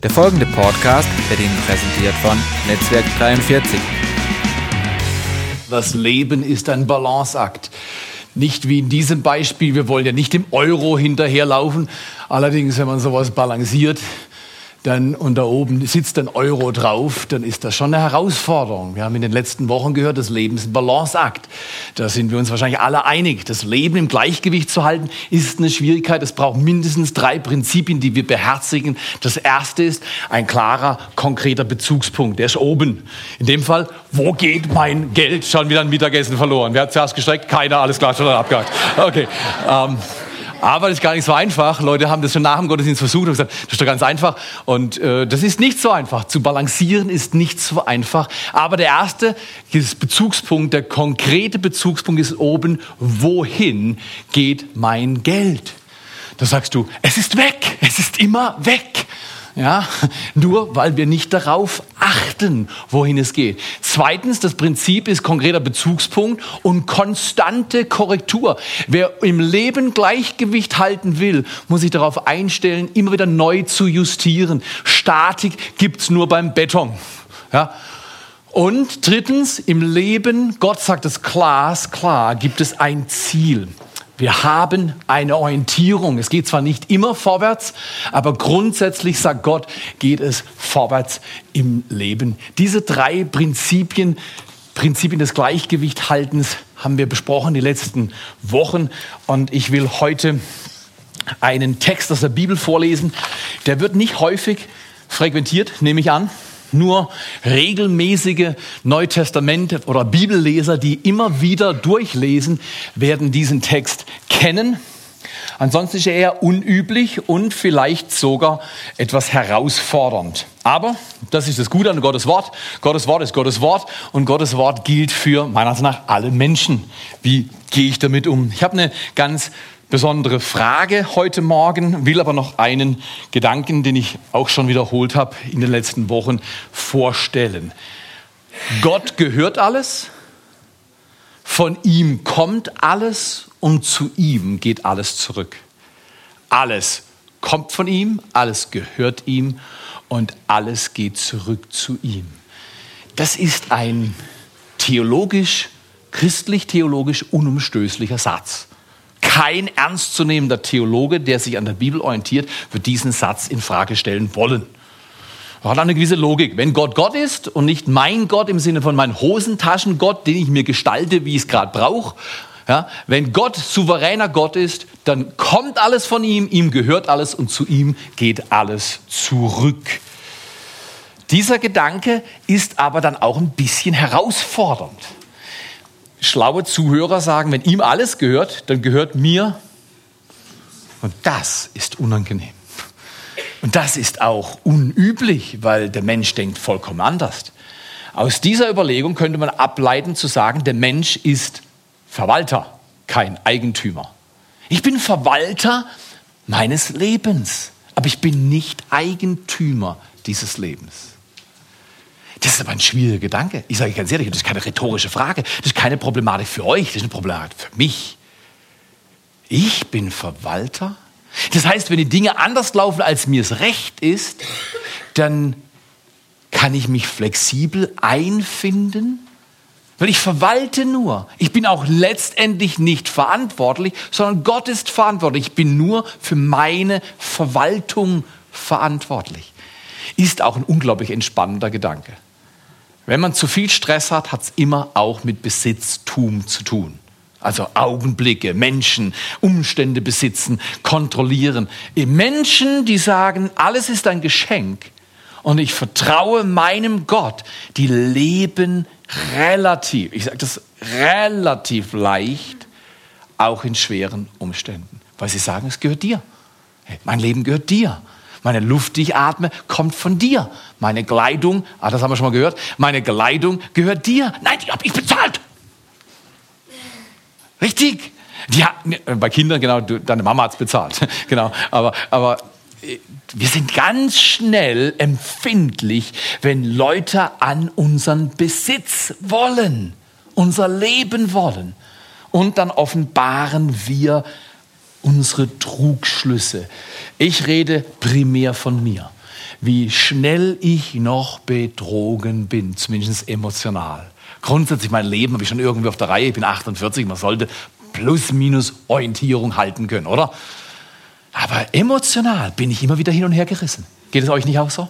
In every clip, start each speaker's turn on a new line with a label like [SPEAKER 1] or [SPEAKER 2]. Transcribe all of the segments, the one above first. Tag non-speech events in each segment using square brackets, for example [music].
[SPEAKER 1] Der folgende Podcast wird Ihnen präsentiert von Netzwerk 43.
[SPEAKER 2] Das Leben ist ein Balanceakt. Nicht wie in diesem Beispiel, wir wollen ja nicht dem Euro hinterherlaufen. Allerdings, wenn man sowas balanciert, dann und da oben sitzt ein Euro drauf, dann ist das schon eine Herausforderung. Wir haben in den letzten Wochen gehört, das Leben ist ein Balanceakt. Da sind wir uns wahrscheinlich alle einig. Das Leben im Gleichgewicht zu halten, ist eine Schwierigkeit. Es braucht mindestens drei Prinzipien, die wir beherzigen. Das erste ist ein klarer, konkreter Bezugspunkt. Der ist oben. In dem Fall, wo geht mein Geld? Schon wieder ein Mittagessen verloren. Wer hat zuerst gestreckt? Keiner, alles klar, schon abgehakt. Okay. Ähm, aber das ist gar nicht so einfach. Leute haben das schon nach dem Gottesdienst versucht und gesagt, das ist doch ganz einfach. Und äh, das ist nicht so einfach. Zu balancieren ist nicht so einfach. Aber der erste Bezugspunkt, der konkrete Bezugspunkt ist oben, wohin geht mein Geld? Da sagst du, es ist weg, es ist immer weg. Ja, nur weil wir nicht darauf achten, wohin es geht. Zweitens, das Prinzip ist konkreter Bezugspunkt und konstante Korrektur. Wer im Leben Gleichgewicht halten will, muss sich darauf einstellen, immer wieder neu zu justieren. Statik gibt's nur beim Beton. Ja, und drittens, im Leben, Gott sagt es klar, klar, gibt es ein Ziel. Wir haben eine Orientierung. Es geht zwar nicht immer vorwärts, aber grundsätzlich sagt Gott, geht es vorwärts im Leben. Diese drei Prinzipien, Prinzipien des Gleichgewichthaltens haben wir besprochen die letzten Wochen und ich will heute einen Text aus der Bibel vorlesen. Der wird nicht häufig frequentiert, nehme ich an nur regelmäßige Neutestamente oder Bibelleser, die immer wieder durchlesen, werden diesen Text kennen. Ansonsten ist er eher unüblich und vielleicht sogar etwas herausfordernd. Aber das ist das Gute an Gottes Wort. Gottes Wort ist Gottes Wort und Gottes Wort gilt für meiner Ansicht nach alle Menschen. Wie gehe ich damit um? Ich habe eine ganz besondere Frage heute Morgen, will aber noch einen Gedanken, den ich auch schon wiederholt habe in den letzten Wochen, vorstellen. Gott gehört alles, von ihm kommt alles und zu ihm geht alles zurück. Alles kommt von ihm, alles gehört ihm und alles geht zurück zu ihm. Das ist ein theologisch, christlich-theologisch unumstößlicher Satz. Kein ernstzunehmender Theologe, der sich an der Bibel orientiert, wird diesen Satz in Frage stellen wollen. Er hat eine gewisse Logik. Wenn Gott Gott ist und nicht mein Gott im Sinne von mein Hosentaschengott, den ich mir gestalte, wie ich es gerade brauche, ja, wenn Gott souveräner Gott ist, dann kommt alles von ihm, ihm gehört alles und zu ihm geht alles zurück. Dieser Gedanke ist aber dann auch ein bisschen herausfordernd schlaue Zuhörer sagen, wenn ihm alles gehört, dann gehört mir. Und das ist unangenehm. Und das ist auch unüblich, weil der Mensch denkt vollkommen anders. Aus dieser Überlegung könnte man ableiten zu sagen, der Mensch ist Verwalter, kein Eigentümer. Ich bin Verwalter meines Lebens, aber ich bin nicht Eigentümer dieses Lebens. Das ist aber ein schwieriger Gedanke. Ich sage ganz ehrlich, das ist keine rhetorische Frage. Das ist keine Problematik für euch, das ist eine Problematik für mich. Ich bin Verwalter. Das heißt, wenn die Dinge anders laufen, als mir es recht ist, dann kann ich mich flexibel einfinden, weil ich verwalte nur. Ich bin auch letztendlich nicht verantwortlich, sondern Gott ist verantwortlich. Ich bin nur für meine Verwaltung verantwortlich. Ist auch ein unglaublich entspannender Gedanke. Wenn man zu viel Stress hat, hat es immer auch mit Besitztum zu tun. Also Augenblicke, Menschen, Umstände besitzen, kontrollieren. Menschen, die sagen, alles ist ein Geschenk und ich vertraue meinem Gott, die leben relativ, ich sage das relativ leicht, auch in schweren Umständen. Weil sie sagen, es gehört dir. Mein Leben gehört dir. Meine Luft, die ich atme, kommt von dir. Meine Kleidung, ah, das haben wir schon mal gehört, meine Kleidung gehört dir. Nein, die habe ich bezahlt. Richtig. Hat, äh, bei Kindern, genau, deine Mama hat es bezahlt. [laughs] genau, aber, aber äh, wir sind ganz schnell empfindlich, wenn Leute an unseren Besitz wollen, unser Leben wollen. Und dann offenbaren wir unsere Trugschlüsse. Ich rede primär von mir. wie schnell ich noch betrogen bin, zumindest emotional. Grundsätzlich mein Leben habe ich schon irgendwie auf der Reihe, ich bin 48, man sollte plus minus Orientierung halten können, oder? Aber emotional bin ich immer wieder hin und her gerissen. Geht es euch nicht auch so?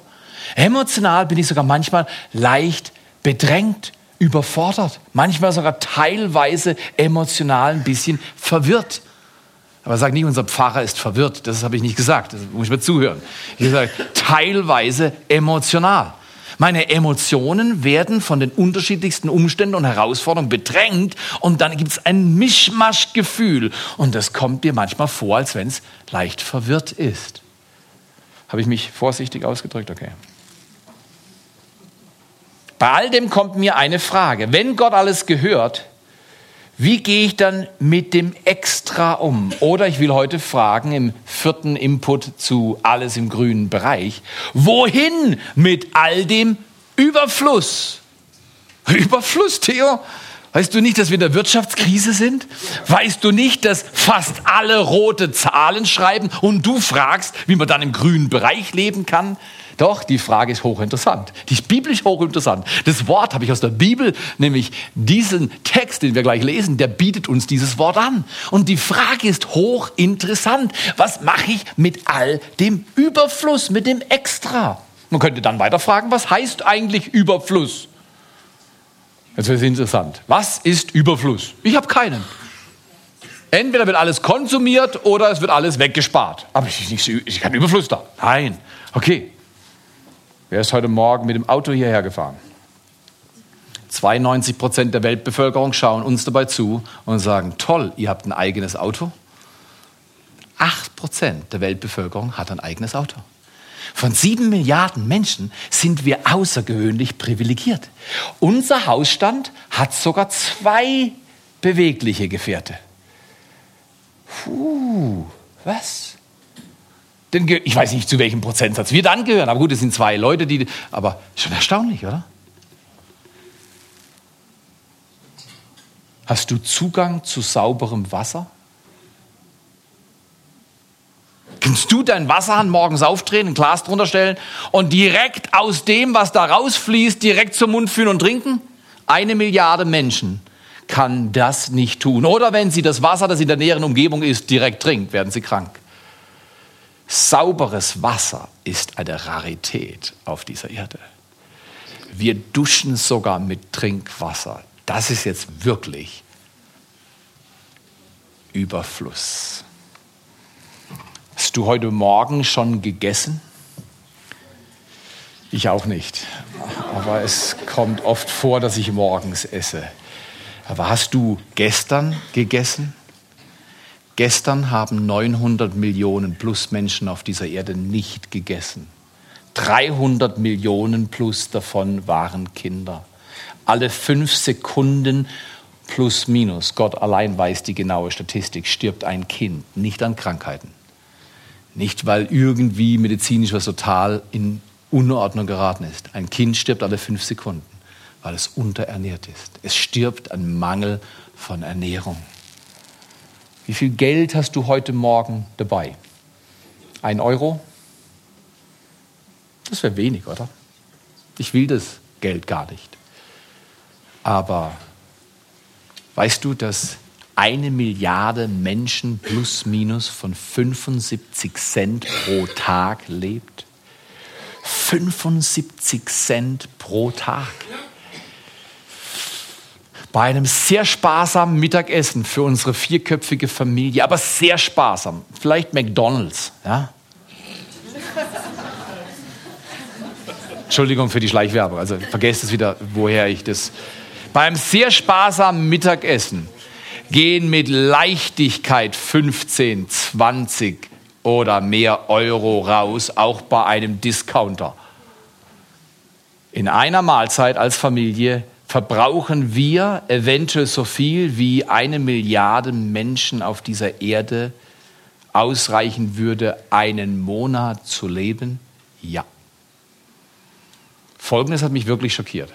[SPEAKER 2] Emotional bin ich sogar manchmal leicht bedrängt, überfordert, manchmal sogar teilweise emotional ein bisschen verwirrt. Aber sag nicht, unser Pfarrer ist verwirrt. Das habe ich nicht gesagt. Das muss ich mir zuhören. Ich sage teilweise emotional. Meine Emotionen werden von den unterschiedlichsten Umständen und Herausforderungen bedrängt und dann gibt es ein Mischmaschgefühl und das kommt dir manchmal vor, als wenn es leicht verwirrt ist. Habe ich mich vorsichtig ausgedrückt? Okay. Bei all dem kommt mir eine Frage. Wenn Gott alles gehört, wie gehe ich dann mit dem Extra um? Oder ich will heute fragen im vierten Input zu Alles im grünen Bereich, wohin mit all dem Überfluss? [laughs] Überfluss, Theo? Weißt du nicht, dass wir in der Wirtschaftskrise sind? Weißt du nicht, dass fast alle rote Zahlen schreiben und du fragst, wie man dann im grünen Bereich leben kann? Doch, die Frage ist hochinteressant. Die ist biblisch hochinteressant. Das Wort habe ich aus der Bibel, nämlich diesen Text, den wir gleich lesen, der bietet uns dieses Wort an. Und die Frage ist hochinteressant. Was mache ich mit all dem Überfluss, mit dem Extra? Man könnte dann weiter fragen, was heißt eigentlich Überfluss? Jetzt wird es interessant. Was ist Überfluss? Ich habe keinen. Entweder wird alles konsumiert oder es wird alles weggespart. Aber ich, ich, ich kann Überfluss da. Nein. Okay. Wer ist heute Morgen mit dem Auto hierher gefahren? 92 Prozent der Weltbevölkerung schauen uns dabei zu und sagen, toll, ihr habt ein eigenes Auto. 8 Prozent der Weltbevölkerung hat ein eigenes Auto. Von sieben Milliarden Menschen sind wir außergewöhnlich privilegiert. Unser Hausstand hat sogar zwei bewegliche Gefährte. Puh, was? Denn ich weiß nicht, zu welchem Prozentsatz wir dann gehören. Aber gut, es sind zwei Leute, die. Aber schon erstaunlich, oder? Hast du Zugang zu sauberem Wasser? Kannst du deinen Wasserhahn morgens aufdrehen, ein Glas drunter stellen und direkt aus dem, was da rausfließt, direkt zum Mund führen und trinken? Eine Milliarde Menschen kann das nicht tun. Oder wenn sie das Wasser, das in der näheren Umgebung ist, direkt trinkt, werden sie krank. Sauberes Wasser ist eine Rarität auf dieser Erde. Wir duschen sogar mit Trinkwasser. Das ist jetzt wirklich Überfluss. Hast du heute Morgen schon gegessen? Ich auch nicht. Aber es kommt oft vor, dass ich morgens esse. Aber hast du gestern gegessen? Gestern haben 900 Millionen plus Menschen auf dieser Erde nicht gegessen. 300 Millionen plus davon waren Kinder. Alle fünf Sekunden plus minus, Gott allein weiß die genaue Statistik, stirbt ein Kind, nicht an Krankheiten. Nicht, weil irgendwie medizinisch was total in Unordnung geraten ist. Ein Kind stirbt alle fünf Sekunden, weil es unterernährt ist. Es stirbt an Mangel von Ernährung. Wie viel Geld hast du heute Morgen dabei? Ein Euro? Das wäre wenig, oder? Ich will das Geld gar nicht. Aber weißt du, dass eine Milliarde Menschen plus minus von 75 Cent pro Tag lebt? 75 Cent pro Tag bei einem sehr sparsamen Mittagessen für unsere vierköpfige Familie, aber sehr sparsam. Vielleicht McDonald's, ja? Entschuldigung für die Schleichwerbung, also vergesst es wieder, woher ich das. Beim sehr sparsamen Mittagessen gehen mit Leichtigkeit 15, 20 oder mehr Euro raus, auch bei einem Discounter. In einer Mahlzeit als Familie verbrauchen wir eventuell so viel, wie eine Milliarde Menschen auf dieser Erde ausreichen würde, einen Monat zu leben? Ja. Folgendes hat mich wirklich schockiert.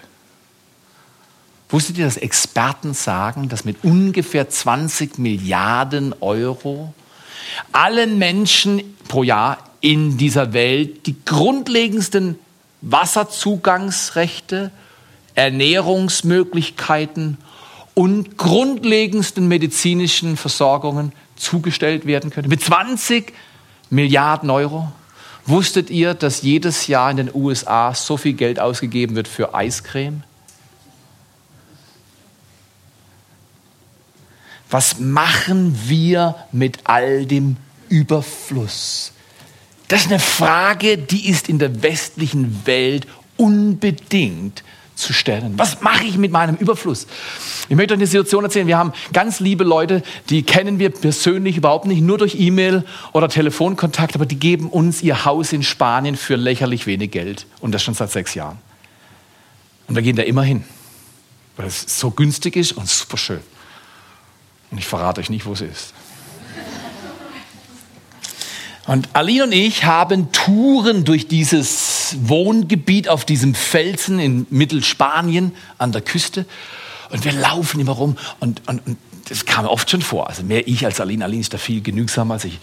[SPEAKER 2] Wusstet ihr, dass Experten sagen, dass mit ungefähr 20 Milliarden Euro alle Menschen pro Jahr in dieser Welt die grundlegendsten Wasserzugangsrechte, Ernährungsmöglichkeiten und grundlegendsten medizinischen Versorgungen zugestellt werden können. Mit 20 Milliarden Euro. Wusstet ihr, dass jedes Jahr in den USA so viel Geld ausgegeben wird für Eiscreme? Was machen wir mit all dem Überfluss? Das ist eine Frage, die ist in der westlichen Welt unbedingt zu stellen. Was mache ich mit meinem Überfluss? Ich möchte euch eine Situation erzählen. Wir haben ganz liebe Leute, die kennen wir persönlich überhaupt nicht, nur durch E-Mail oder Telefonkontakt, aber die geben uns ihr Haus in Spanien für lächerlich wenig Geld. Und das schon seit sechs Jahren. Und wir gehen da immer hin, weil es so günstig ist und super schön. Und ich verrate euch nicht, wo es ist. Und Aline und ich haben Touren durch dieses Wohngebiet auf diesem Felsen in Mittelspanien an der Küste. Und wir laufen immer rum und, und, und das kam oft schon vor. Also mehr ich als Aline. Aline ist da viel genügsamer als ich.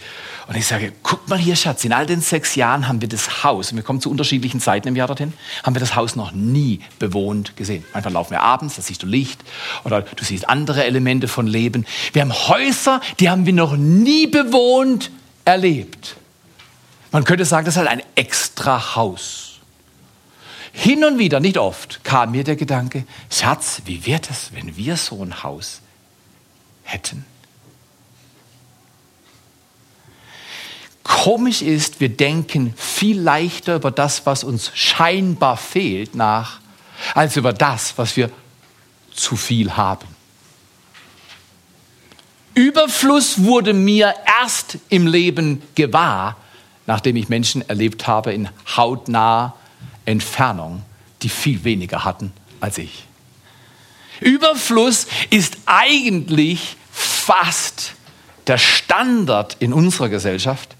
[SPEAKER 2] Und ich sage, guck mal hier, Schatz, in all den sechs Jahren haben wir das Haus, und wir kommen zu unterschiedlichen Zeiten im Jahr dorthin, haben wir das Haus noch nie bewohnt gesehen. Manchmal laufen wir abends, da siehst du Licht oder du siehst andere Elemente von Leben. Wir haben Häuser, die haben wir noch nie bewohnt erlebt. Man könnte sagen, das ist halt ein extra Haus. Hin und wieder, nicht oft, kam mir der Gedanke, Schatz, wie wäre es, wenn wir so ein Haus hätten. Komisch ist, wir denken viel leichter über das, was uns scheinbar fehlt, nach, als über das, was wir zu viel haben. Überfluss wurde mir erst im Leben gewahr, nachdem ich Menschen erlebt habe in hautnaher Entfernung, die viel weniger hatten als ich. Überfluss ist eigentlich fast der Standard in unserer Gesellschaft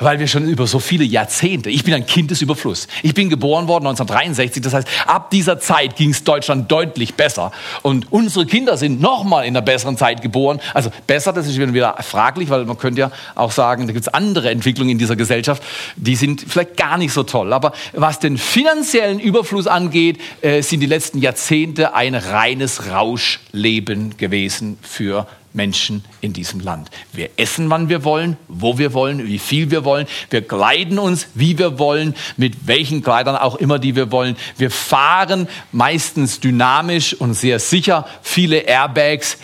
[SPEAKER 2] weil wir schon über so viele Jahrzehnte, ich bin ein Kind des Überflusses. Ich bin geboren worden 1963, das heißt, ab dieser Zeit ging es Deutschland deutlich besser. Und unsere Kinder sind nochmal in einer besseren Zeit geboren. Also besser, das ist wieder fraglich, weil man könnte ja auch sagen, da gibt es andere Entwicklungen in dieser Gesellschaft, die sind vielleicht gar nicht so toll. Aber was den finanziellen Überfluss angeht, äh, sind die letzten Jahrzehnte ein reines Rauschleben gewesen für Menschen in diesem Land. Wir essen, wann wir wollen, wo wir wollen, wie viel wir wollen. Wir kleiden uns, wie wir wollen, mit welchen Kleidern auch immer, die wir wollen. Wir fahren meistens dynamisch und sehr sicher. Viele Airbags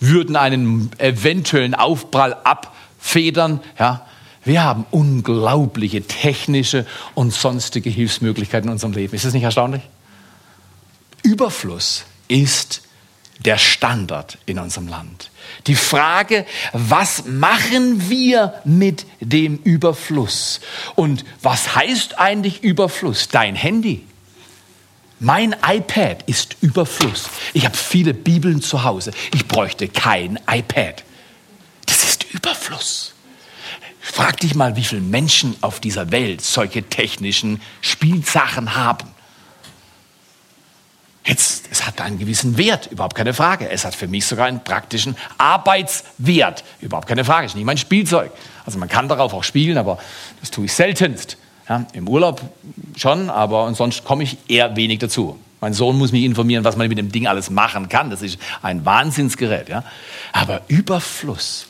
[SPEAKER 2] würden einen eventuellen Aufprall abfedern. Ja. Wir haben unglaubliche technische und sonstige Hilfsmöglichkeiten in unserem Leben. Ist das nicht erstaunlich? Überfluss ist der Standard in unserem Land. Die Frage, was machen wir mit dem Überfluss? Und was heißt eigentlich Überfluss? Dein Handy. Mein iPad ist Überfluss. Ich habe viele Bibeln zu Hause. Ich bräuchte kein iPad. Das ist Überfluss. Frag dich mal, wie viele Menschen auf dieser Welt solche technischen Spielsachen haben. Jetzt, es hat einen gewissen Wert, überhaupt keine Frage. Es hat für mich sogar einen praktischen Arbeitswert, überhaupt keine Frage. Es ist nicht mein Spielzeug. Also man kann darauf auch spielen, aber das tue ich seltenst. Ja, Im Urlaub schon, aber sonst komme ich eher wenig dazu. Mein Sohn muss mich informieren, was man mit dem Ding alles machen kann. Das ist ein Wahnsinnsgerät. Ja? Aber Überfluss.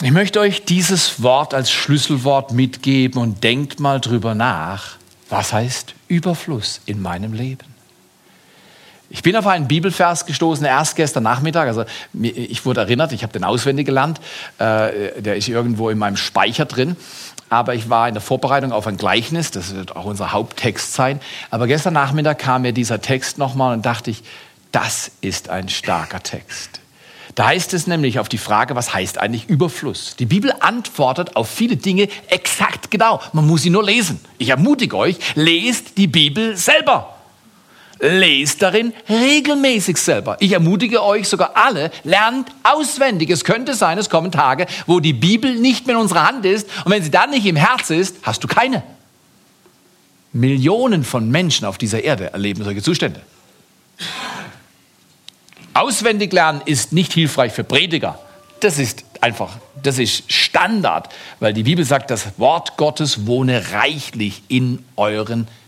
[SPEAKER 2] Ich möchte euch dieses Wort als Schlüsselwort mitgeben und denkt mal drüber nach. Was heißt Überfluss in meinem Leben? Ich bin auf einen Bibelvers gestoßen, erst gestern Nachmittag. Also ich wurde erinnert, ich habe den auswendig gelernt. Äh, der ist irgendwo in meinem Speicher drin. Aber ich war in der Vorbereitung auf ein Gleichnis, das wird auch unser Haupttext sein. Aber gestern Nachmittag kam mir dieser Text nochmal und dachte ich, das ist ein starker Text. Da heißt es nämlich auf die Frage, was heißt eigentlich Überfluss? Die Bibel antwortet auf viele Dinge exakt genau. Man muss sie nur lesen. Ich ermutige euch, lest die Bibel selber lest darin regelmäßig selber. Ich ermutige euch sogar alle, lernt auswendig. Es könnte sein, es kommen Tage, wo die Bibel nicht mehr in unserer Hand ist und wenn sie dann nicht im Herz ist, hast du keine. Millionen von Menschen auf dieser Erde erleben solche Zustände. Auswendig lernen ist nicht hilfreich für Prediger. Das ist einfach, das ist Standard, weil die Bibel sagt, das Wort Gottes wohne reichlich in euren Herzen.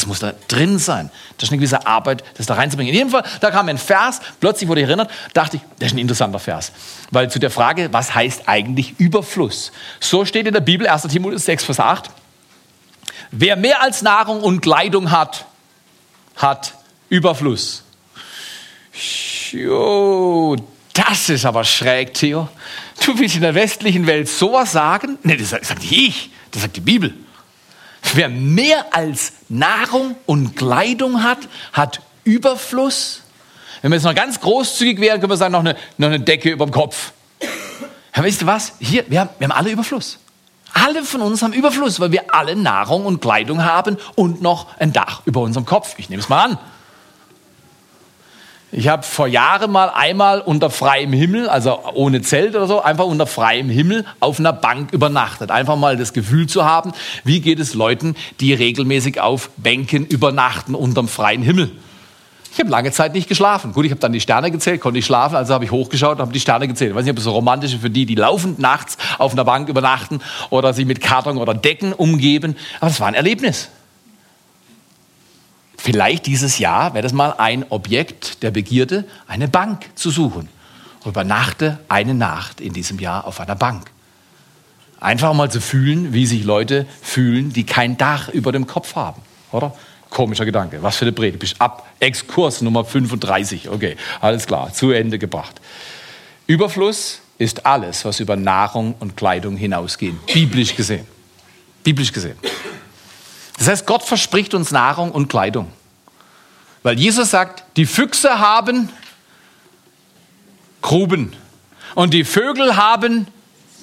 [SPEAKER 2] Das muss da drin sein. Das ist eine gewisse Arbeit, das da reinzubringen. In jedem Fall, da kam ein Vers, plötzlich wurde ich erinnert, dachte ich, das ist ein interessanter Vers. Weil zu der Frage, was heißt eigentlich Überfluss? So steht in der Bibel, 1. Timotheus 6, Vers 8. Wer mehr als Nahrung und Kleidung hat, hat Überfluss. Jo, das ist aber schräg, Theo. Du willst in der westlichen Welt sowas sagen? Nee, das sagt nicht ich, das sagt die Bibel. Wer mehr als Nahrung und Kleidung hat, hat Überfluss. Wenn wir jetzt noch ganz großzügig wären, können wir sagen, noch eine, noch eine Decke über dem Kopf. Ja, weißt du was? Hier, wir haben, wir haben alle Überfluss. Alle von uns haben Überfluss, weil wir alle Nahrung und Kleidung haben und noch ein Dach über unserem Kopf. Ich nehme es mal an. Ich habe vor Jahren mal einmal unter freiem Himmel, also ohne Zelt oder so, einfach unter freiem Himmel auf einer Bank übernachtet. Einfach mal das Gefühl zu haben, wie geht es Leuten, die regelmäßig auf Bänken übernachten unterm freien Himmel. Ich habe lange Zeit nicht geschlafen. Gut, ich habe dann die Sterne gezählt, konnte ich schlafen, also habe ich hochgeschaut und habe die Sterne gezählt. Ich weiß nicht, ob es so romantisch ist für die, die laufend nachts auf einer Bank übernachten oder sich mit Karton oder Decken umgeben, aber es war ein Erlebnis. Vielleicht dieses Jahr wäre das mal ein Objekt der Begierde, eine Bank zu suchen. Übernachte eine Nacht in diesem Jahr auf einer Bank. Einfach mal zu fühlen, wie sich Leute fühlen, die kein Dach über dem Kopf haben, oder? Komischer Gedanke. Was für eine Predigt. Bist ab Exkurs Nummer 35. Okay, alles klar, zu Ende gebracht. Überfluss ist alles, was über Nahrung und Kleidung hinausgeht. Biblisch gesehen. Biblisch gesehen. Das heißt, Gott verspricht uns Nahrung und Kleidung. Weil Jesus sagt, die Füchse haben Gruben und die Vögel haben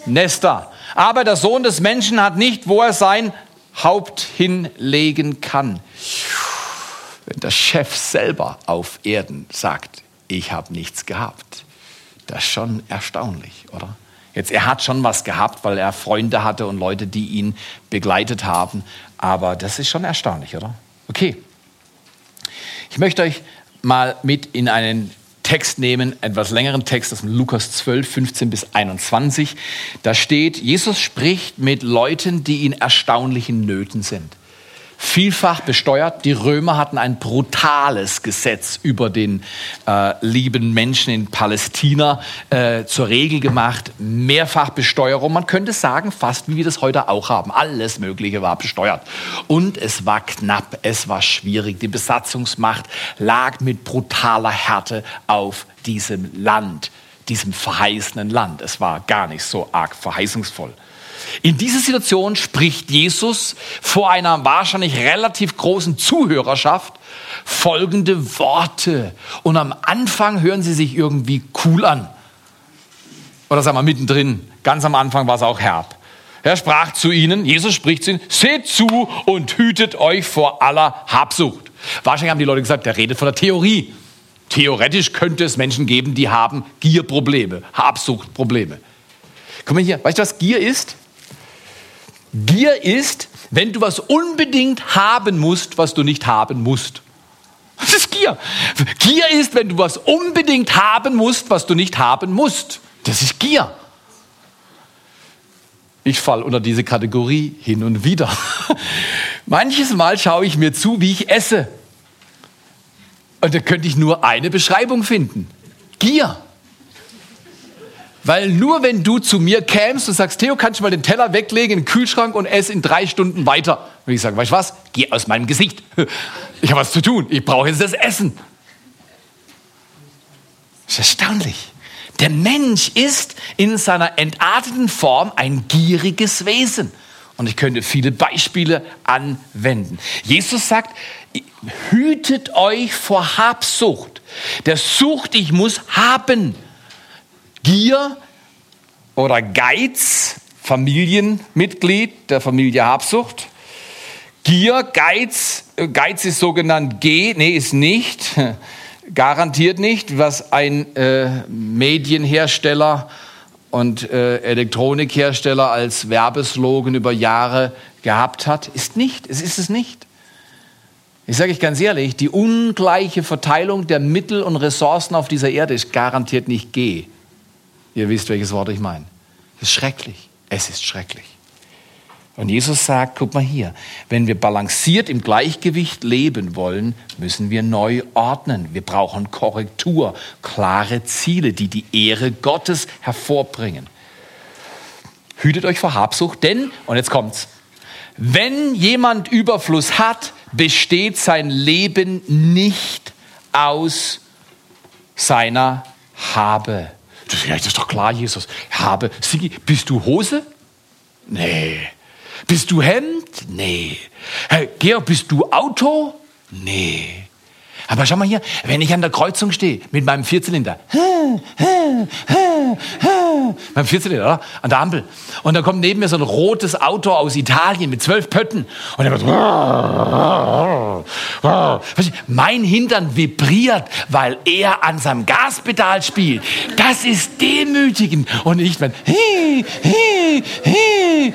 [SPEAKER 2] Nester. Aber der Sohn des Menschen hat nicht, wo er sein Haupt hinlegen kann. Wenn der Chef selber auf Erden sagt, ich habe nichts gehabt, das ist schon erstaunlich, oder? Jetzt, er hat schon was gehabt, weil er Freunde hatte und Leute, die ihn begleitet haben. Aber das ist schon erstaunlich, oder? Okay. Ich möchte euch mal mit in einen Text nehmen, etwas längeren Text aus Lukas 12, 15 bis 21. Da steht, Jesus spricht mit Leuten, die in erstaunlichen Nöten sind vielfach besteuert. Die Römer hatten ein brutales Gesetz über den äh, lieben Menschen in Palästina äh, zur Regel gemacht. Mehrfach Besteuerung. Man könnte sagen, fast wie wir das heute auch haben. Alles Mögliche war besteuert. Und es war knapp, es war schwierig. Die Besatzungsmacht lag mit brutaler Härte auf diesem Land, diesem verheißenen Land. Es war gar nicht so arg verheißungsvoll. In dieser Situation spricht Jesus vor einer wahrscheinlich relativ großen Zuhörerschaft folgende Worte. Und am Anfang hören sie sich irgendwie cool an. Oder sagen wir mittendrin, ganz am Anfang war es auch herb. Er sprach zu ihnen, Jesus spricht zu ihnen, seht zu und hütet euch vor aller Habsucht. Wahrscheinlich haben die Leute gesagt, der redet von der Theorie. Theoretisch könnte es Menschen geben, die haben Gierprobleme, Habsuchtprobleme. Guck mal hier, weißt du, was Gier ist? Gier ist, wenn du was unbedingt haben musst, was du nicht haben musst. Das ist Gier. Gier ist, wenn du was unbedingt haben musst, was du nicht haben musst. Das ist Gier. Ich falle unter diese Kategorie hin und wieder. [laughs] Manches Mal schaue ich mir zu, wie ich esse. Und da könnte ich nur eine Beschreibung finden. Gier. Weil nur wenn du zu mir kämst und sagst, Theo, kannst du mal den Teller weglegen in den Kühlschrank und ess in drei Stunden weiter, würde ich sagen, weißt du was? Geh aus meinem Gesicht. [laughs] Ich habe was zu tun. Ich brauche jetzt das Essen. Das ist erstaunlich. Der Mensch ist in seiner entarteten Form ein gieriges Wesen. Und ich könnte viele Beispiele anwenden. Jesus sagt, hütet euch vor Habsucht. Der sucht, ich muss haben. Gier oder Geiz, Familienmitglied der Familie Habsucht. Gier, Geiz, Geiz ist sogenannt G, nee, ist nicht, [laughs] garantiert nicht, was ein äh, Medienhersteller und äh, Elektronikhersteller als Werbeslogan über Jahre gehabt hat, ist nicht, es ist es nicht. Ich sage euch ganz ehrlich, die ungleiche Verteilung der Mittel und Ressourcen auf dieser Erde ist garantiert nicht G Ihr wisst, welches Wort ich meine. Es ist schrecklich. Es ist schrecklich. Und Jesus sagt, guck mal hier, wenn wir balanciert im Gleichgewicht leben wollen, müssen wir neu ordnen. Wir brauchen Korrektur, klare Ziele, die die Ehre Gottes hervorbringen. Hütet euch vor Habsucht, denn, und jetzt kommt's, wenn jemand Überfluss hat, besteht sein Leben nicht aus seiner Habe. Das ist doch klar, Jesus. Habe. Sigi, bist du Hose? Nee. Bist du Hemd? Nee. Herr Georg, bist du Auto? Nee. Aber schau mal hier, wenn ich an der Kreuzung stehe mit meinem Vierzylinder, beim Vierzylinder, oder? an der Ampel, und da kommt neben mir so ein rotes Auto aus Italien mit zwölf Pötten, und er macht, mein Hintern vibriert, weil er an seinem Gaspedal spielt. Das ist demütigend. Und nicht mein, hey, hey, hey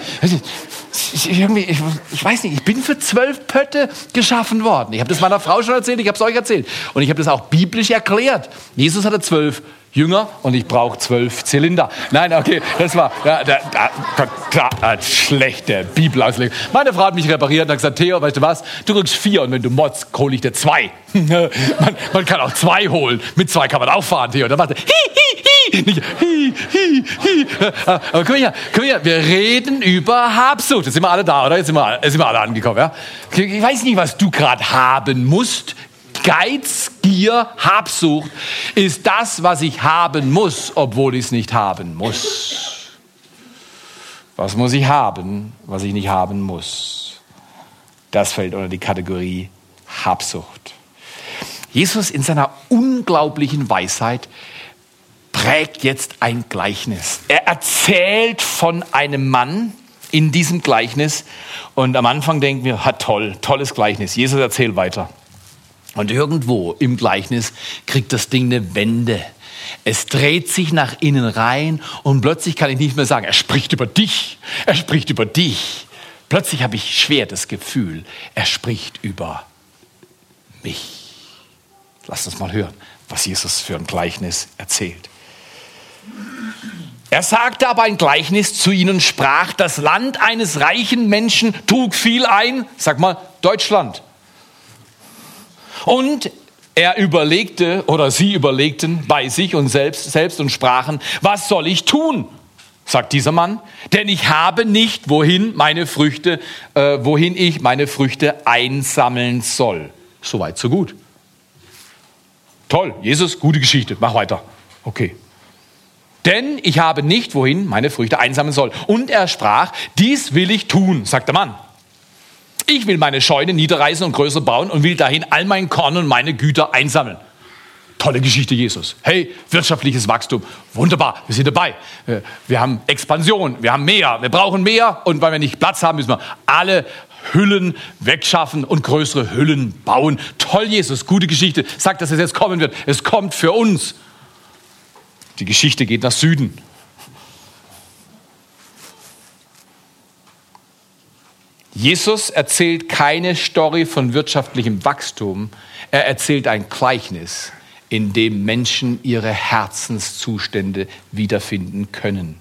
[SPEAKER 2] ich, irgendwie, ich, ich, weiß nicht, ich bin für zwölf Pötte geschaffen worden. Ich habe das meiner Frau schon erzählt, ich habe es euch erzählt. Und ich habe das auch biblisch erklärt. Jesus hatte zwölf Jünger und ich brauche zwölf Zylinder. Nein, okay, das war ja, da, da, da, da, schlechte Bibelauslegung. Meine Frau hat mich repariert und hat gesagt, Theo, weißt du was, du kriegst vier und wenn du motzt, hole ich dir zwei. [laughs] man, man, kann auch zwei holen. Mit zwei kann man auch fahren, Theo. Da macht er, hi, hi, hi, hi, hi. Aber komm her, komm her, wir reden über Habsucht. Jetzt sind wir alle da, oder? Jetzt sind wir, jetzt sind wir alle angekommen, ja? Ich weiß nicht, was du gerade haben musst. Geiz, Gier, Habsucht ist das, was ich haben muss, obwohl ich es nicht haben muss. Was muss ich haben, was ich nicht haben muss? Das fällt unter die Kategorie Habsucht. Jesus in seiner unglaublichen Weisheit prägt jetzt ein Gleichnis. Er erzählt von einem Mann in diesem Gleichnis und am Anfang denken wir, ha, toll, tolles Gleichnis. Jesus erzählt weiter. Und irgendwo im Gleichnis kriegt das Ding eine Wende. Es dreht sich nach innen rein und plötzlich kann ich nicht mehr sagen, er spricht über dich, er spricht über dich. Plötzlich habe ich schwer das Gefühl, er spricht über mich. Lasst uns mal hören, was Jesus für ein Gleichnis erzählt. Er sagte aber ein Gleichnis zu ihnen, sprach, das Land eines reichen Menschen trug viel ein, sag mal, Deutschland. Und er überlegte oder sie überlegten bei sich und selbst, selbst und sprachen, was soll ich tun? sagt dieser Mann, denn ich habe nicht, wohin meine Früchte, äh, wohin ich meine Früchte einsammeln soll. Soweit, so gut. Toll, Jesus, gute Geschichte, mach weiter. Okay. Denn ich habe nicht, wohin meine Früchte einsammeln soll. Und er sprach, dies will ich tun, sagt der Mann. Ich will meine Scheune niederreißen und größer bauen und will dahin all mein Korn und meine Güter einsammeln. Tolle Geschichte Jesus. Hey, wirtschaftliches Wachstum. Wunderbar, wir sind dabei. Äh, wir haben Expansion, wir haben mehr, wir brauchen mehr und weil wir nicht Platz haben, müssen wir alle Hüllen wegschaffen und größere Hüllen bauen. Toll, Jesus, gute Geschichte. Sagt, dass es jetzt kommen wird. Es kommt für uns. Die Geschichte geht nach Süden. Jesus erzählt keine Story von wirtschaftlichem Wachstum, er erzählt ein Gleichnis, in dem Menschen ihre Herzenszustände wiederfinden können.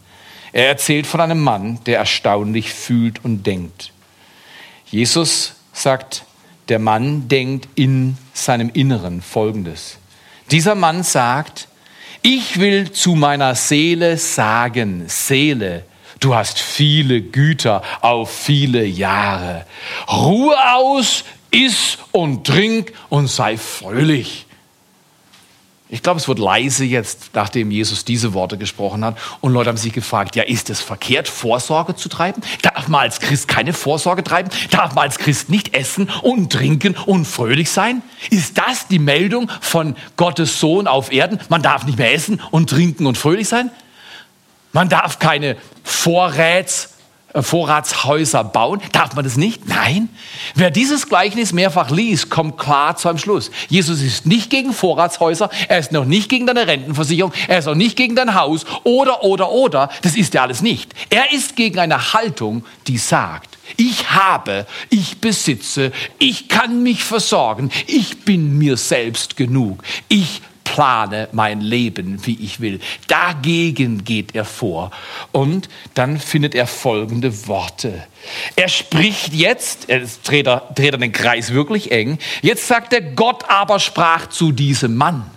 [SPEAKER 2] Er erzählt von einem Mann, der erstaunlich fühlt und denkt. Jesus sagt, der Mann denkt in seinem Inneren Folgendes. Dieser Mann sagt, ich will zu meiner Seele sagen, Seele, Du hast viele Güter auf viele Jahre. Ruhe aus, iss und trink und sei fröhlich. Ich glaube, es wird leise jetzt, nachdem Jesus diese Worte gesprochen hat. Und Leute haben sich gefragt, ja, ist es verkehrt, Vorsorge zu treiben? Darf man als Christ keine Vorsorge treiben? Darf man als Christ nicht essen und trinken und fröhlich sein? Ist das die Meldung von Gottes Sohn auf Erden? Man darf nicht mehr essen und trinken und fröhlich sein? Man darf keine Vorräts, Vorratshäuser bauen. Darf man das nicht? Nein. Wer dieses Gleichnis mehrfach liest, kommt klar zu einem Schluss. Jesus ist nicht gegen Vorratshäuser, er ist noch nicht gegen deine Rentenversicherung, er ist auch nicht gegen dein Haus oder, oder, oder. Das ist er alles nicht. Er ist gegen eine Haltung, die sagt, ich habe, ich besitze, ich kann mich versorgen, ich bin mir selbst genug, ich plane mein Leben, wie ich will. Dagegen geht er vor. Und dann findet er folgende Worte. Er spricht jetzt, jetzt dreht er, dreht er den Kreis wirklich eng, jetzt sagt er, Gott aber sprach zu diesem Mann.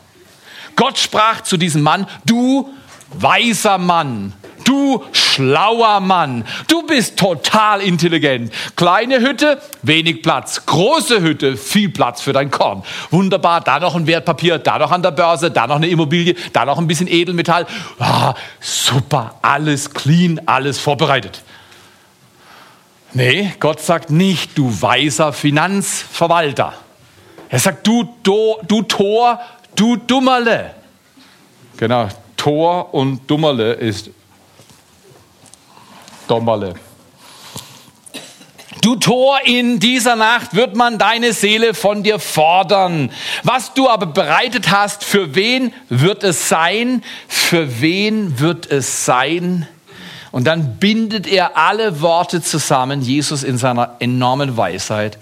[SPEAKER 2] Gott sprach zu diesem Mann, du weiser Mann, du schlauer Mann, du bist total intelligent. Kleine Hütte, wenig Platz. Große Hütte, viel Platz für dein Korn. Wunderbar, da noch ein Wertpapier, da noch an der Börse, da noch eine Immobilie, da noch ein bisschen Edelmetall. Ah, super, alles clean, alles vorbereitet. Nee, Gott sagt nicht, du weiser Finanzverwalter. Er sagt, du, du, du Tor, du Dummerle. Genau, Tor und Dummerle ist Dommerle. Du Tor, in dieser Nacht wird man deine Seele von dir fordern. Was du aber bereitet hast, für wen wird es sein? Für wen wird es sein? Und dann bindet er alle Worte zusammen, Jesus in seiner enormen Weisheit,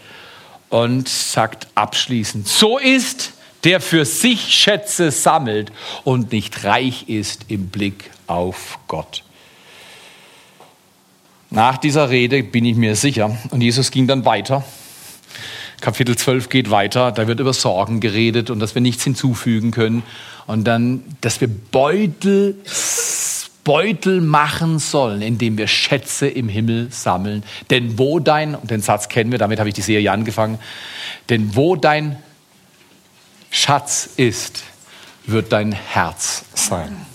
[SPEAKER 2] und sagt abschließend, so ist, der für sich Schätze sammelt und nicht reich ist im Blick auf Gott. Nach dieser Rede bin ich mir sicher, und Jesus ging dann weiter. Kapitel 12 geht weiter, da wird über Sorgen geredet und dass wir nichts hinzufügen können. Und dann, dass wir Beutel, Beutel machen sollen, indem wir Schätze im Himmel sammeln. Denn wo dein, und den Satz kennen wir, damit habe ich die Serie angefangen, denn wo dein Schatz ist, wird dein Herz sein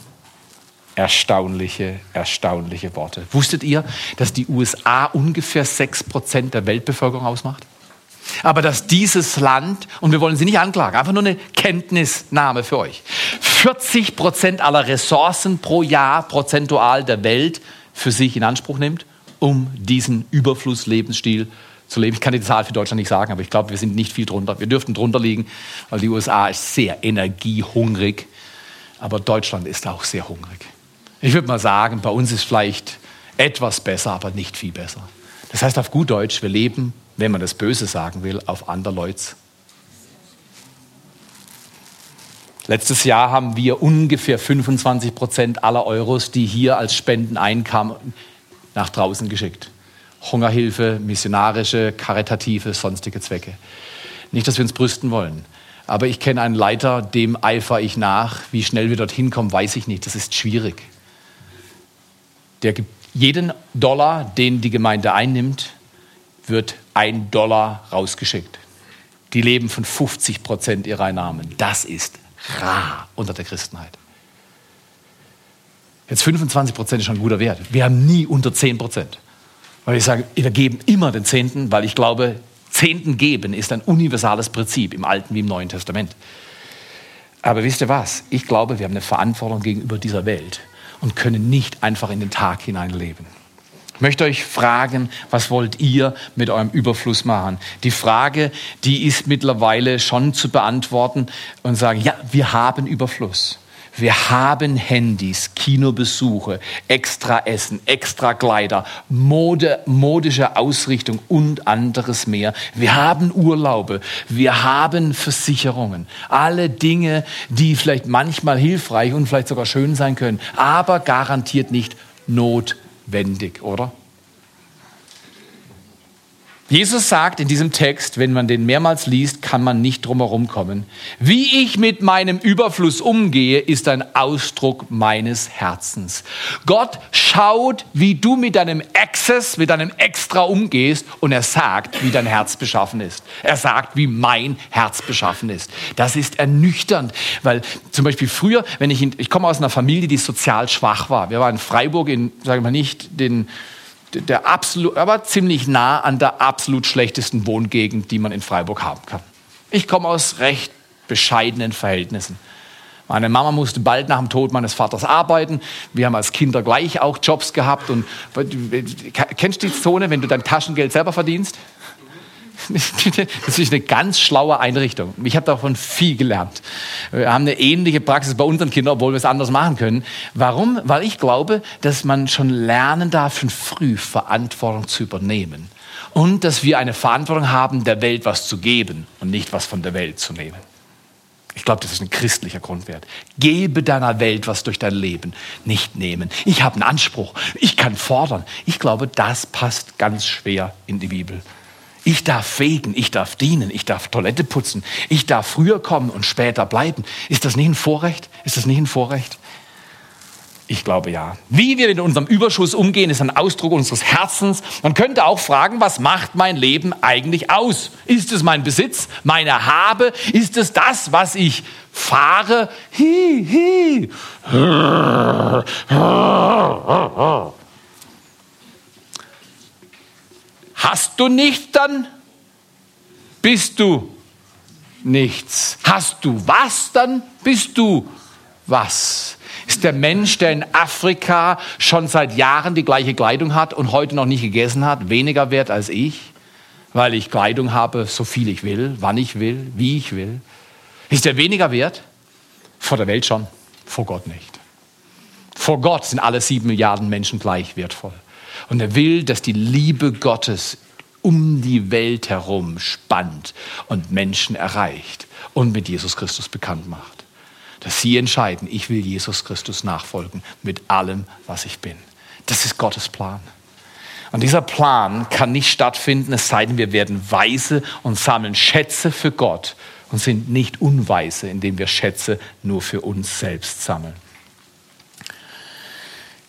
[SPEAKER 2] erstaunliche, erstaunliche Worte. Wusstet ihr, dass die USA ungefähr 6% der Weltbevölkerung ausmacht? Aber dass dieses Land, und wir wollen sie nicht anklagen, einfach nur eine Kenntnisnahme für euch, 40 aller Ressourcen pro Jahr prozentual der Welt für sich in Anspruch nimmt, um diesen Überflusslebensstil zu leben. Ich kann die Zahl für Deutschland nicht sagen, aber ich glaube, wir sind nicht viel drunter. Wir dürften drunter liegen, weil die USA ist sehr energiehungrig, aber Deutschland ist auch sehr hungrig. Ich würde mal sagen, bei uns ist vielleicht etwas besser, aber nicht viel besser. Das heißt auf gut Deutsch, wir leben, wenn man das Böse sagen will, auf Anderleuts. Letztes Jahr haben wir ungefähr 25 Prozent aller Euros, die hier als Spenden einkamen, nach draußen geschickt. Hungerhilfe, missionarische, karitative, sonstige Zwecke. Nicht, dass wir uns brüsten wollen. Aber ich kenne einen Leiter, dem eifere ich nach. Wie schnell wir dorthin kommen, weiß ich nicht. Das ist schwierig. Der jeden Dollar, den die Gemeinde einnimmt, wird ein Dollar rausgeschickt. Die leben von 50 Prozent ihrer Einnahmen. Das ist rar unter der Christenheit. Jetzt 25 Prozent ist schon ein guter Wert. Wir haben nie unter 10 Prozent. Weil ich sage, wir geben immer den Zehnten, weil ich glaube, Zehnten geben ist ein universales Prinzip im Alten wie im Neuen Testament. Aber wisst ihr was? Ich glaube, wir haben eine Verantwortung gegenüber dieser Welt und können nicht einfach in den Tag hineinleben. Ich möchte euch fragen, was wollt ihr mit eurem Überfluss machen? Die Frage, die ist mittlerweile schon zu beantworten und sagen, ja, wir haben Überfluss. Wir haben Handys, Kinobesuche, extra Essen, extra Kleider, Mode, modische Ausrichtung und anderes mehr. Wir haben Urlaube, wir haben Versicherungen. Alle Dinge, die vielleicht manchmal hilfreich und vielleicht sogar schön sein können, aber garantiert nicht notwendig, oder? Jesus sagt in diesem Text, wenn man den mehrmals liest, kann man nicht drumherum kommen. Wie ich mit meinem Überfluss umgehe, ist ein Ausdruck meines Herzens. Gott schaut, wie du mit deinem Excess, mit deinem Extra umgehst und er sagt, wie dein Herz beschaffen ist. Er sagt, wie mein Herz beschaffen ist. Das ist ernüchternd, weil zum Beispiel früher, wenn ich, in, ich komme aus einer Familie, die sozial schwach war. Wir waren in Freiburg in, sagen wir nicht, den der absolut, aber ziemlich nah an der absolut schlechtesten Wohngegend, die man in Freiburg haben kann. Ich komme aus recht bescheidenen Verhältnissen. Meine Mama musste bald nach dem Tod meines Vaters arbeiten. Wir haben als Kinder gleich auch Jobs gehabt. Und kennst du die Zone, wenn du dein Taschengeld selber verdienst? Das ist eine ganz schlaue Einrichtung. Ich habe davon viel gelernt. Wir haben eine ähnliche Praxis bei unseren Kindern, obwohl wir es anders machen können. Warum? Weil ich glaube, dass man schon lernen darf, schon früh Verantwortung zu übernehmen. Und dass wir eine Verantwortung haben, der Welt was zu geben und nicht was von der Welt zu nehmen. Ich glaube, das ist ein christlicher Grundwert. Gebe deiner Welt was durch dein Leben, nicht nehmen. Ich habe einen Anspruch, ich kann fordern. Ich glaube, das passt ganz schwer in die Bibel. Ich darf fegen, ich darf dienen, ich darf Toilette putzen, ich darf früher kommen und später bleiben. Ist das nicht ein Vorrecht? Ist das nicht ein Vorrecht? Ich glaube ja. Wie wir mit unserem Überschuss umgehen, ist ein Ausdruck unseres Herzens. Man könnte auch fragen, was macht mein Leben eigentlich aus? Ist es mein Besitz, meine Habe? Ist es das, was ich fahre? Hi, hi. Hast du nichts, dann bist du nichts. Hast du was, dann bist du was ist der Mensch, der in Afrika schon seit Jahren die gleiche Kleidung hat und heute noch nicht gegessen hat, weniger wert als ich, weil ich Kleidung habe, so viel ich will, wann ich will, wie ich will. Ist er weniger wert? Vor der Welt schon, vor Gott nicht. Vor Gott sind alle sieben Milliarden Menschen gleich wertvoll. Und er will, dass die Liebe Gottes um die Welt herum spannt und Menschen erreicht und mit Jesus Christus bekannt macht dass Sie entscheiden, ich will Jesus Christus nachfolgen mit allem, was ich bin. Das ist Gottes Plan. Und dieser Plan kann nicht stattfinden, es sei denn, wir werden weise und sammeln Schätze für Gott und sind nicht unweise, indem wir Schätze nur für uns selbst sammeln.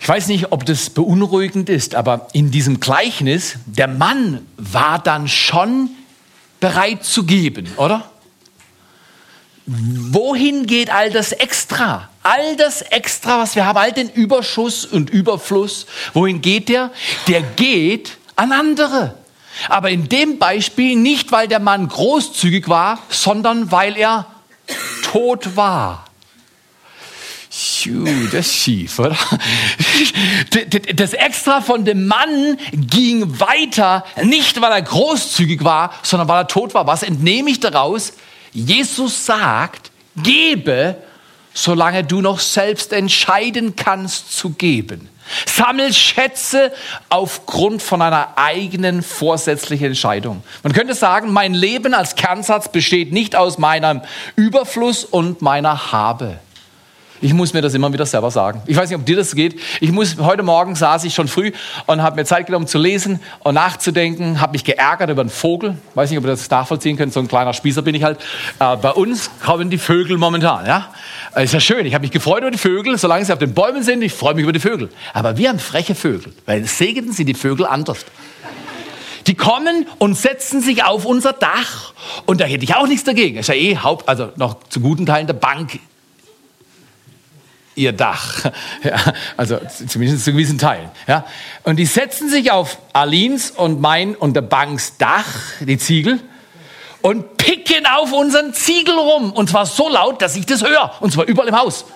[SPEAKER 2] Ich weiß nicht, ob das beunruhigend ist, aber in diesem Gleichnis, der Mann war dann schon bereit zu geben, oder? wohin geht all das Extra? All das Extra, was wir haben, all den Überschuss und Überfluss, wohin geht der? Der geht an andere. Aber in dem Beispiel nicht, weil der Mann großzügig war, sondern weil er tot war. Das ist schief, oder? Das Extra von dem Mann ging weiter, nicht weil er großzügig war, sondern weil er tot war. Was entnehme ich daraus? Jesus sagt, gebe, solange du noch selbst entscheiden kannst zu geben. Sammel Schätze aufgrund von einer eigenen vorsätzlichen Entscheidung. Man könnte sagen, mein Leben als Kernsatz besteht nicht aus meinem Überfluss und meiner Habe. Ich muss mir das immer wieder selber sagen. Ich weiß nicht, ob dir das geht. Ich muss, heute Morgen saß ich schon früh und habe mir Zeit genommen zu lesen und nachzudenken, habe mich geärgert über einen Vogel. Weiß nicht, ob ihr das nachvollziehen könnt, so ein kleiner Spießer bin ich halt. Äh, bei uns kommen die Vögel momentan, ja. Äh, ist ja schön. Ich habe mich gefreut über die Vögel, solange sie auf den Bäumen sind. Ich freue mich über die Vögel. Aber wir haben freche Vögel, weil segnen sie die Vögel anders. Die kommen und setzen sich auf unser Dach. Und da hätte ich auch nichts dagegen. Ist ja eh Haupt, also noch zu guten Teilen der Bank ihr Dach. [laughs] Ja, also zumindest zu gewissen Teilen. Ja. Und die setzen sich auf Alins und mein und der Banks Dach, die Ziegel, und picken auf unseren Ziegel rum. Und zwar so laut, dass ich das höre. Und zwar überall im Haus.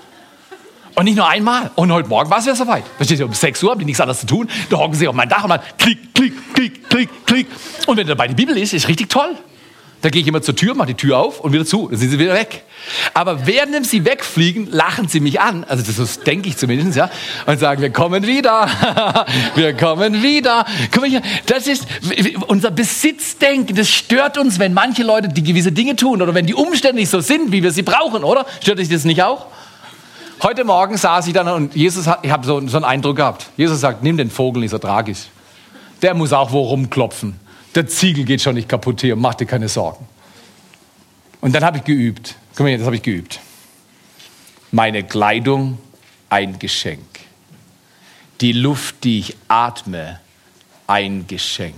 [SPEAKER 2] Und nicht nur einmal. Und heute Morgen war es ja soweit. Versteht ihr, um 6 Uhr haben die nichts anderes zu tun. Da hocken sie auf mein Dach und dann klick, klick, klick, klick, klick. Und wenn dabei die Bibel ist, ist richtig toll. Da gehe ich immer zur Tür, mache die Tür auf und wieder zu. Dann sind sie wieder weg. Aber während sie wegfliegen, lachen sie mich an. Also das, das denke ich zumindest, ja. Und sagen, wir kommen wieder. [laughs] wir kommen wieder. Guck mal hier, das ist unser Besitzdenken. Das stört uns, wenn manche Leute die gewisse Dinge tun oder wenn die Umstände nicht so sind, wie wir sie brauchen, oder? Stört dich das nicht auch? Heute Morgen saß ich dann und Jesus hat, ich habe so, so einen Eindruck gehabt. Jesus sagt, nimm den Vogel nicht so tragisch. Der muss auch wo rumklopfen. Der Ziegel geht schon nicht kaputt hier, mach dir keine Sorgen. Und dann habe ich geübt. Guck mal hier, das habe ich geübt. Meine Kleidung ein Geschenk. Die Luft, die ich atme, ein Geschenk.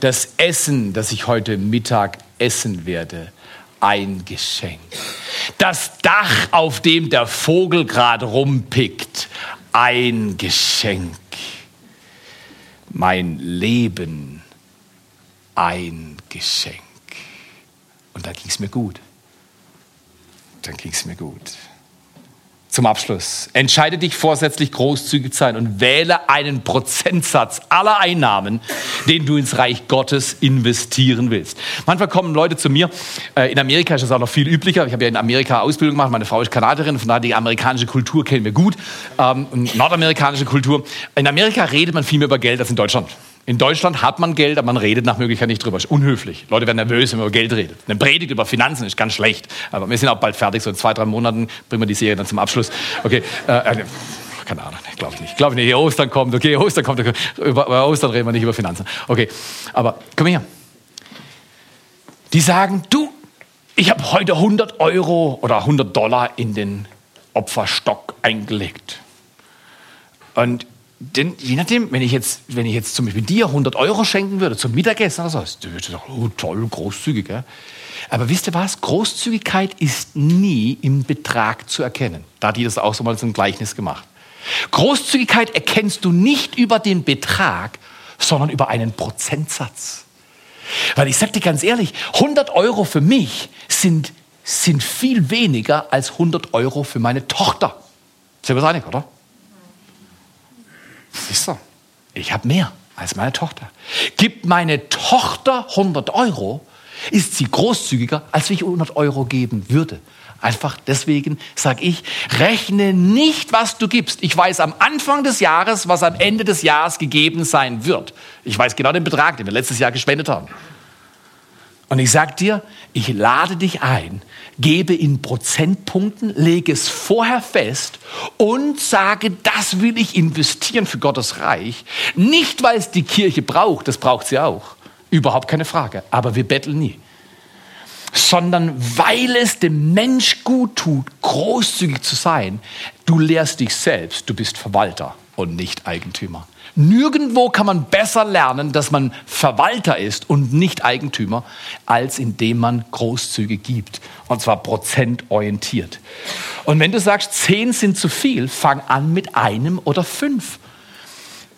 [SPEAKER 2] Das Essen, das ich heute Mittag essen werde, ein Geschenk. Das Dach, auf dem der Vogel gerade rumpickt, ein Geschenk. Mein Leben ein Geschenk. Und da ging es mir gut. Dann ging es mir gut. Zum Abschluss. Entscheide dich vorsätzlich großzügig sein und wähle einen Prozentsatz aller Einnahmen, den du ins Reich Gottes investieren willst. Manchmal kommen Leute zu mir. Äh, in Amerika ist das auch noch viel üblicher. Ich habe ja in Amerika Ausbildung gemacht. Meine Frau ist Kanadierin. Von daher die amerikanische Kultur kennen wir gut. Ähm, nordamerikanische Kultur. In Amerika redet man viel mehr über Geld als in Deutschland. In Deutschland hat man Geld, aber man redet nach Möglichkeit nicht drüber. Ist unhöflich. Leute werden nervös, wenn man über Geld redet. Eine Predigt über Finanzen ist ganz schlecht. Aber wir sind auch bald fertig. So in zwei, drei Monaten bringen wir die Serie dann zum Abschluss. Okay, äh, äh keine Ahnung, glaube ich nicht. Glaube ich nicht. Ostern kommt, okay, [laughs] Ostern kommt. Über, über Ostern reden wir nicht über Finanzen. Okay, aber komm her. Die sagen, du, ich habe heute 100 Euro oder 100 Dollar in den Opferstock eingelegt. Und denn, je nachdem, wenn ich, jetzt, wenn ich jetzt zum Beispiel dir 100 Euro schenken würde zum Mittagessen oder so, du würdest sagen, oh, toll, großzügig. Ja? Aber wisst ihr was? Großzügigkeit ist nie im Betrag zu erkennen. Da hat das auch so mal zum Gleichnis gemacht. Großzügigkeit erkennst du nicht über den Betrag, sondern über einen Prozentsatz. Weil ich sage dir ganz ehrlich, 100 Euro für mich sind, sind viel weniger als 100 Euro für meine Tochter. Sind wir uns einig, oder? Siehst du, ich habe mehr als meine Tochter. Gibt meine Tochter 100 Euro, ist sie großzügiger, als wenn ich 100 Euro geben würde. Einfach deswegen sage ich, rechne nicht, was du gibst. Ich weiß am Anfang des Jahres, was am Ende des Jahres gegeben sein wird. Ich weiß genau den Betrag, den wir letztes Jahr gespendet haben. Und ich sage dir, ich lade dich ein, gebe in Prozentpunkten, lege es vorher fest und sage, das will ich investieren für Gottes Reich. Nicht, weil es die Kirche braucht, das braucht sie auch. Überhaupt keine Frage. Aber wir betteln nie sondern weil es dem Mensch gut tut, großzügig zu sein. Du lehrst dich selbst, du bist Verwalter und nicht Eigentümer. Nirgendwo kann man besser lernen, dass man Verwalter ist und nicht Eigentümer, als indem man großzügig gibt. Und zwar prozentorientiert. Und wenn du sagst, zehn sind zu viel, fang an mit einem oder fünf.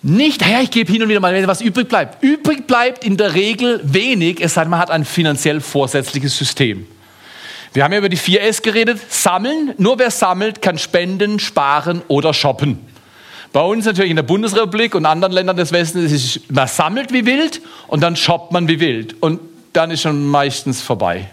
[SPEAKER 2] Nicht, ja, ich gebe hin und wieder mal, wenn was übrig bleibt. Übrig bleibt in der Regel wenig, es sei denn, man hat ein finanziell vorsätzliches System. Wir haben ja über die 4S geredet. Sammeln. Nur wer sammelt, kann spenden, sparen oder shoppen. Bei uns natürlich in der Bundesrepublik und anderen Ländern des Westens ist man sammelt wie wild und dann shoppt man wie wild. Und dann ist schon meistens vorbei.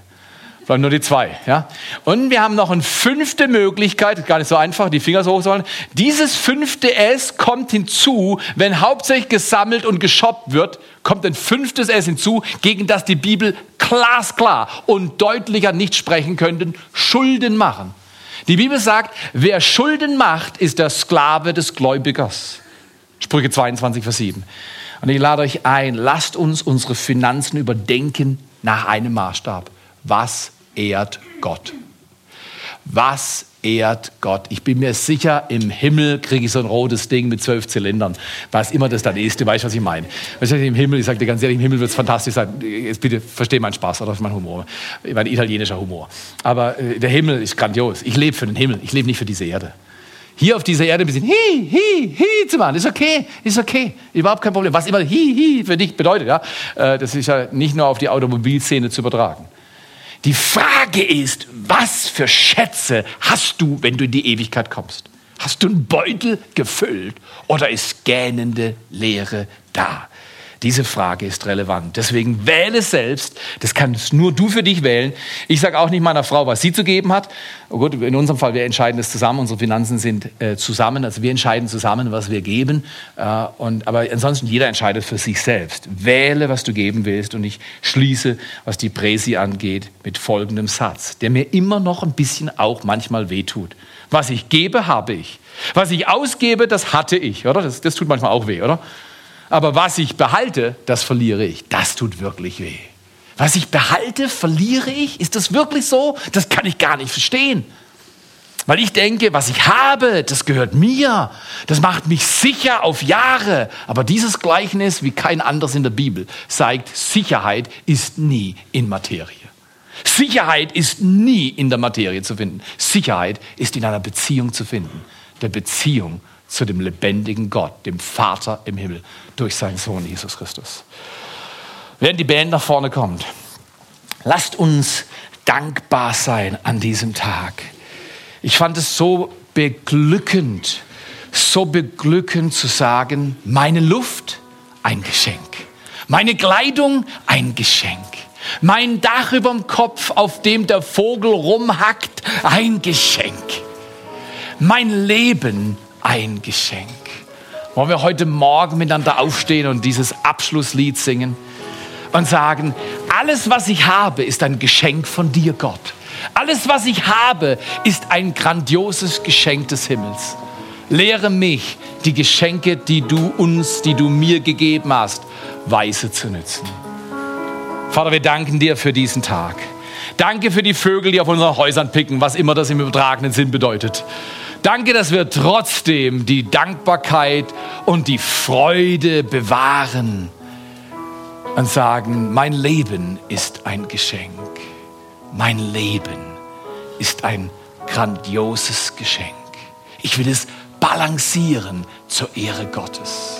[SPEAKER 2] Bleiben nur die zwei. Ja? Und wir haben noch eine fünfte Möglichkeit, gar nicht so einfach, die Finger so hoch sollen. Dieses fünfte S kommt hinzu, wenn hauptsächlich gesammelt und geshoppt wird, kommt ein fünftes S hinzu, gegen das die Bibel glasklar und deutlicher nicht sprechen könnten, Schulden machen. Die Bibel sagt, wer Schulden macht, ist der Sklave des Gläubigers. Sprüche 22, Vers 7. Und ich lade euch ein, lasst uns unsere Finanzen überdenken nach einem Maßstab. Was ehrt Gott? Was ehrt Gott? Ich bin mir sicher, im Himmel kriege ich so ein rotes Ding mit zwölf Zylindern. Was immer das dann ist, du weißt, was ich meine. Weißt Im Himmel, ich sage dir ganz ehrlich, im Himmel wird es fantastisch sein. Jetzt bitte versteh meinen Spaß oder mein Humor, mein italienischer Humor. Aber äh, der Himmel ist grandios. Ich lebe für den Himmel, ich lebe nicht für diese Erde. Hier auf dieser Erde ein bisschen hi, hi, hi zu machen, ist okay, ist okay, überhaupt kein Problem. Was immer hi, hi für dich bedeutet, ja, äh, das ist ja nicht nur auf die Automobilszene zu übertragen. Die Frage ist, was für Schätze hast du, wenn du in die Ewigkeit kommst? Hast du einen Beutel gefüllt oder ist gähnende Leere da? Diese Frage ist relevant. Deswegen wähle selbst. Das kannst nur du für dich wählen. Ich sage auch nicht meiner Frau, was sie zu geben hat. Oh gut, in unserem Fall, wir entscheiden das zusammen. Unsere Finanzen sind äh, zusammen. Also wir entscheiden zusammen, was wir geben. Äh, und, aber ansonsten jeder entscheidet für sich selbst. Wähle, was du geben willst. Und ich schließe, was die Präsi angeht, mit folgendem Satz, der mir immer noch ein bisschen auch manchmal wehtut. Was ich gebe, habe ich. Was ich ausgebe, das hatte ich, oder? Das, das tut manchmal auch weh, oder? Aber was ich behalte, das verliere ich. Das tut wirklich weh. Was ich behalte, verliere ich? Ist das wirklich so? Das kann ich gar nicht verstehen. Weil ich denke, was ich habe, das gehört mir. Das macht mich sicher auf Jahre. Aber dieses Gleichnis, wie kein anderes in der Bibel, zeigt, Sicherheit ist nie in Materie. Sicherheit ist nie in der Materie zu finden. Sicherheit ist in einer Beziehung zu finden. Der Beziehung zu dem lebendigen Gott, dem Vater im Himmel, durch seinen Sohn Jesus Christus. Während die Band nach vorne kommt, lasst uns dankbar sein an diesem Tag. Ich fand es so beglückend, so beglückend zu sagen, meine Luft ein Geschenk, meine Kleidung ein Geschenk, mein Dach über dem Kopf, auf dem der Vogel rumhackt, ein Geschenk, mein Leben ein Geschenk. Wollen wir heute Morgen miteinander aufstehen und dieses Abschlusslied singen und sagen, alles, was ich habe, ist ein Geschenk von dir, Gott. Alles, was ich habe, ist ein grandioses Geschenk des Himmels. Lehre mich, die Geschenke, die du uns, die du mir gegeben hast, weise zu nützen. Vater, wir danken dir für diesen Tag. Danke für die Vögel, die auf unseren Häusern picken, was immer das im übertragenen Sinn bedeutet. Danke, dass wir trotzdem die Dankbarkeit und die Freude bewahren und sagen, mein Leben ist ein Geschenk. Mein Leben ist ein grandioses Geschenk. Ich will es balancieren zur Ehre Gottes.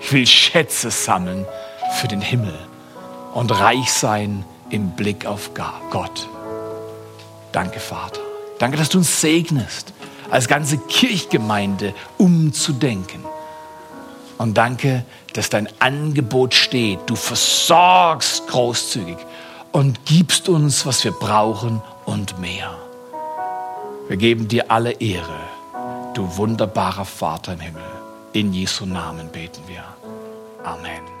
[SPEAKER 2] Ich will Schätze sammeln für den Himmel und reich sein im Blick auf Gott. Danke, Vater. Danke, dass du uns segnest, als ganze Kirchgemeinde umzudenken. Und danke, dass dein Angebot steht. Du versorgst großzügig und gibst uns, was wir brauchen und mehr. Wir geben dir alle Ehre, du wunderbarer Vater im Himmel. In Jesu Namen beten wir. Amen.